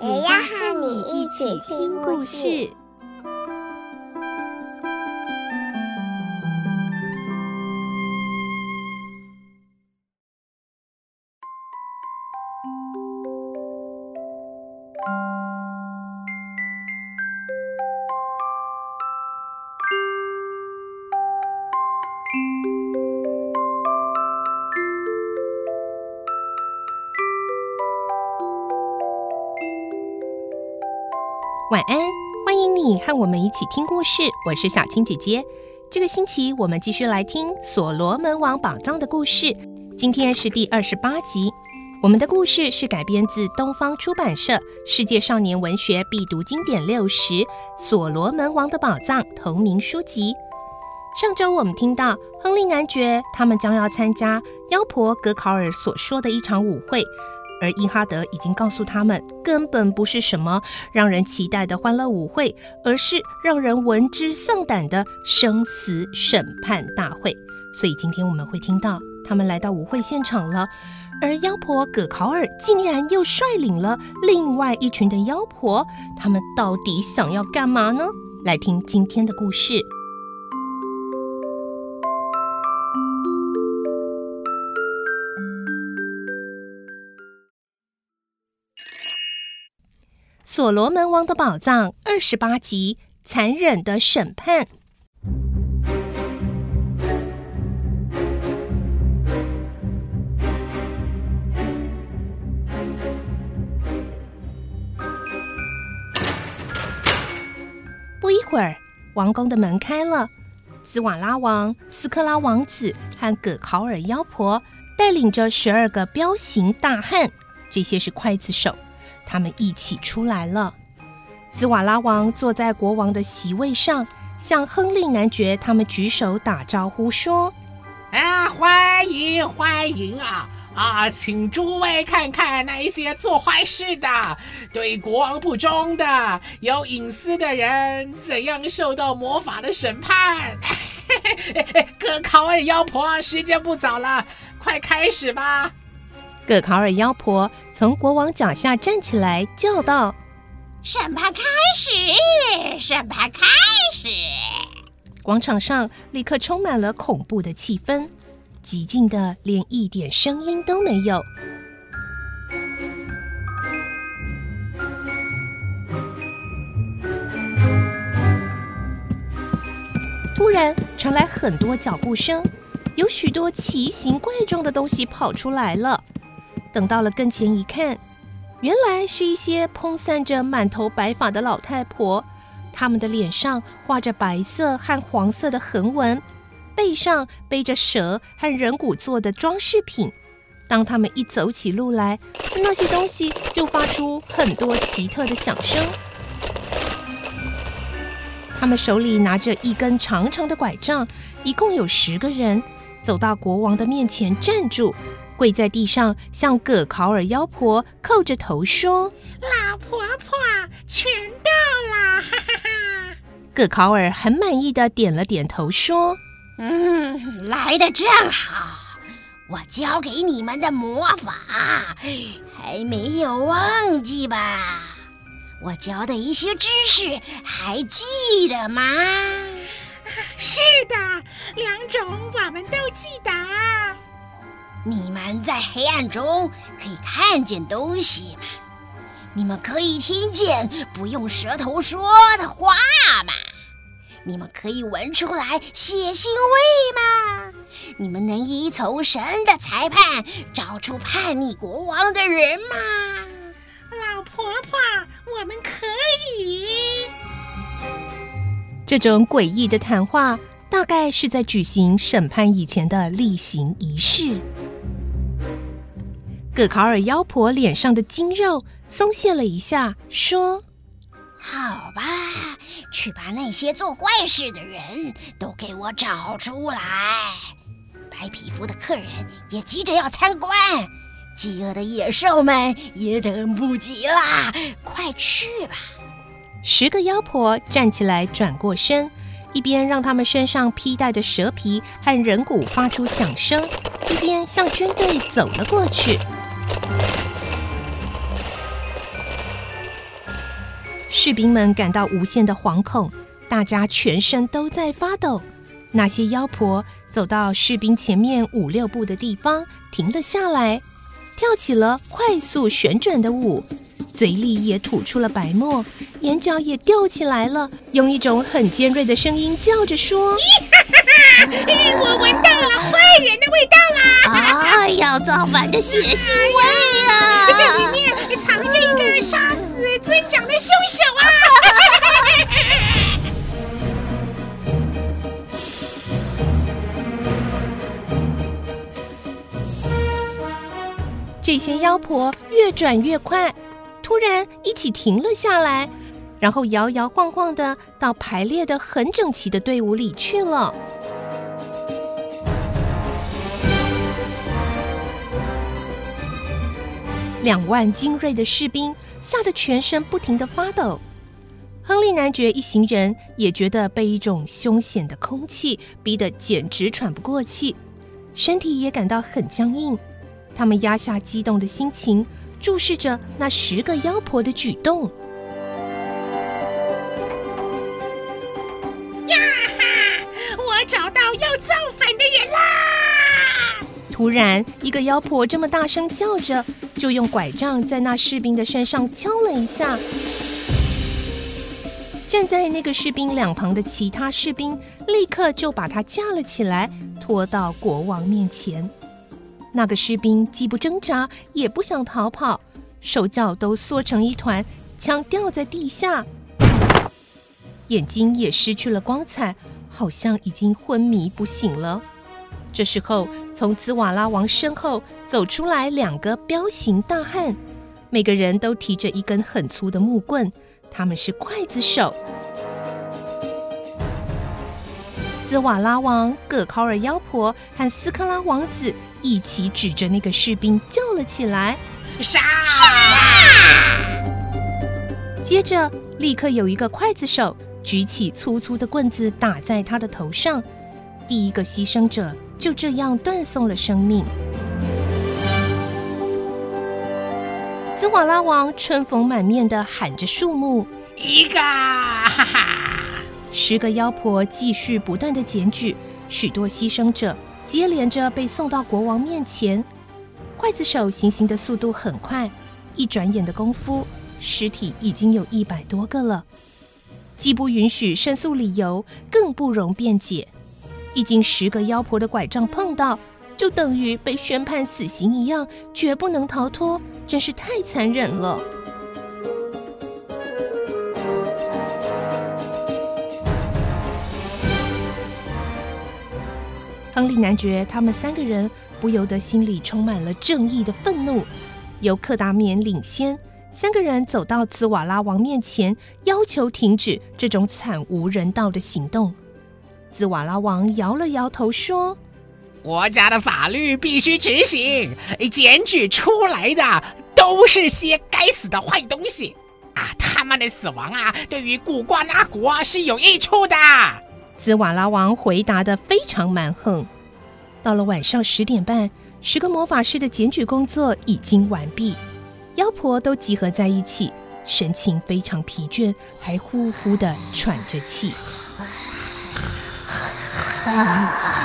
也要和你一起听故事。晚安，欢迎你和我们一起听故事。我是小青姐姐。这个星期我们继续来听《所罗门王宝藏》的故事。今天是第二十八集。我们的故事是改编自东方出版社《世界少年文学必读经典六十》《所罗门王的宝藏》同名书籍。上周我们听到亨利男爵他们将要参加妖婆格考尔所说的一场舞会。而伊哈德已经告诉他们，根本不是什么让人期待的欢乐舞会，而是让人闻之丧胆的生死审判大会。所以今天我们会听到他们来到舞会现场了，而妖婆葛考尔竟然又率领了另外一群的妖婆，他们到底想要干嘛呢？来听今天的故事。所罗门王的宝藏二十八集：残忍的审判。不一会儿，王宫的门开了，兹瓦拉王、斯克拉王子和葛考尔妖婆带领着十二个彪形大汉，这些是刽子手。他们一起出来了。兹瓦拉王坐在国王的席位上，向亨利男爵他们举手打招呼说：“啊，欢迎欢迎啊啊，请诸位看看那一些做坏事的、对国王不忠的、有隐私的人怎样受到魔法的审判。葛考尔妖婆，时间不早了，快开始吧。”葛考尔妖婆从国王脚下站起来，叫道：“审判开始！审判开始！”广场上立刻充满了恐怖的气氛，寂静的连一点声音都没有。突然传来很多脚步声，有许多奇形怪状的东西跑出来了。等到了跟前一看，原来是一些蓬散着满头白发的老太婆，她们的脸上画着白色和黄色的横纹，背上背着蛇和人骨做的装饰品。当他们一走起路来，那些东西就发出很多奇特的响声。他们手里拿着一根长长的拐杖，一共有十个人，走到国王的面前站住。跪在地上，向葛考尔妖婆叩着头说：“老婆婆，全到了！”哈哈哈。葛考尔很满意的点了点头，说：“嗯，来的正好。我教给你们的魔法还没有忘记吧？我教的一些知识还记得吗？”“是的，两种我们都记得。”你们在黑暗中可以看见东西吗？你们可以听见不用舌头说的话吗？你们可以闻出来血腥味吗？你们能依从神的裁判找出叛逆国王的人吗？老婆婆，我们可以。这种诡异的谈话，大概是在举行审判以前的例行仪式。葛考尔妖婆脸上的筋肉松懈了一下，说：“好吧，去把那些做坏事的人都给我找出来。白皮肤的客人也急着要参观，饥饿的野兽们也等不及啦，快去吧！”十个妖婆站起来，转过身，一边让他们身上披戴的蛇皮和人骨发出响声，一边向军队走了过去。士兵们感到无限的惶恐，大家全身都在发抖。那些妖婆走到士兵前面五六步的地方，停了下来，跳起了快速旋转的舞，嘴里也吐出了白沫，眼角也吊起来了，用一种很尖锐的声音叫着说：“ 我闻到了坏人的味道啦！啊，要造反的血腥味啊！这里面藏着一尊长的凶手啊！” 这些妖婆越转越快，突然一起停了下来。然后摇摇晃晃的到排列的很整齐的队伍里去了。两万精锐的士兵吓得全身不停的发抖。亨利男爵一行人也觉得被一种凶险的空气逼得简直喘不过气，身体也感到很僵硬。他们压下激动的心情，注视着那十个妖婆的举动。突然，一个妖婆这么大声叫着，就用拐杖在那士兵的身上敲了一下。站在那个士兵两旁的其他士兵立刻就把他架了起来，拖到国王面前。那个士兵既不挣扎，也不想逃跑，手脚都缩成一团，枪掉在地下，眼睛也失去了光彩。好像已经昏迷不醒了。这时候，从兹瓦拉王身后走出来两个彪形大汉，每个人都提着一根很粗的木棍，他们是刽子手。兹瓦拉王、葛考尔妖婆和斯科拉王子一起指着那个士兵叫了起来：“杀！”接着，立刻有一个刽子手。举起粗粗的棍子打在他的头上，第一个牺牲者就这样断送了生命。兹瓦拉王春风满面的喊着树木：“一个！”哈哈，十个妖婆继续不断的检举，许多牺牲者接连着被送到国王面前。刽子手行刑的速度很快，一转眼的功夫，尸体已经有一百多个了。既不允许申诉理由，更不容辩解。一经十个妖婆的拐杖碰到，就等于被宣判死刑一样，绝不能逃脱，真是太残忍了。亨利男爵他们三个人不由得心里充满了正义的愤怒，由克达棉领先。三个人走到兹瓦拉王面前，要求停止这种惨无人道的行动。兹瓦拉王摇了摇头说：“国家的法律必须执行，检举出来的都是些该死的坏东西啊！他们的死亡啊，对于古瓜拉国是有益处的。”兹瓦拉王回答的非常蛮横。到了晚上十点半，十个魔法师的检举工作已经完毕。妖婆都集合在一起，神情非常疲倦，还呼呼的喘着气。啊。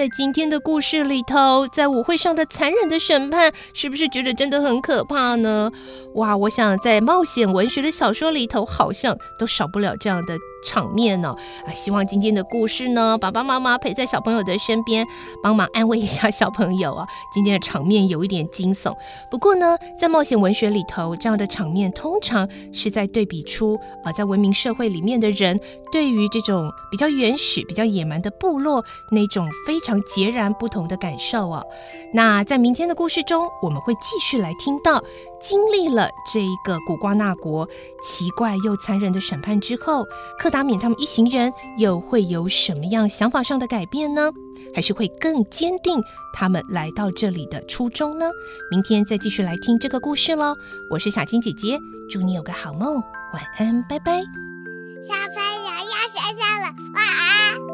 在今天的故事里头，在舞会上的残忍的审判，是不是觉得真的很可怕呢？哇，我想在冒险文学的小说里头，好像都少不了这样的场面呢。啊，希望今天的故事呢，爸爸妈妈陪在小朋友的身边，帮忙安慰一下小朋友啊。今天的场面有一点惊悚，不过呢，在冒险文学里头，这样的场面通常是在对比出啊，在文明社会里面的人对于这种比较原始、比较野蛮的部落那种非常截然不同的感受啊。那在明天的故事中，我们会继续来听到，经历了这一个古瓜纳国奇怪又残忍的审判之后，克达缅他们一行人又会有什么样想法上的改变呢？还是会更坚定他们来到这里的初衷呢？明天再继续来听这个故事喽。我是小青姐姐，祝你有个好梦，晚安，拜拜。小朋友要睡觉了，晚安。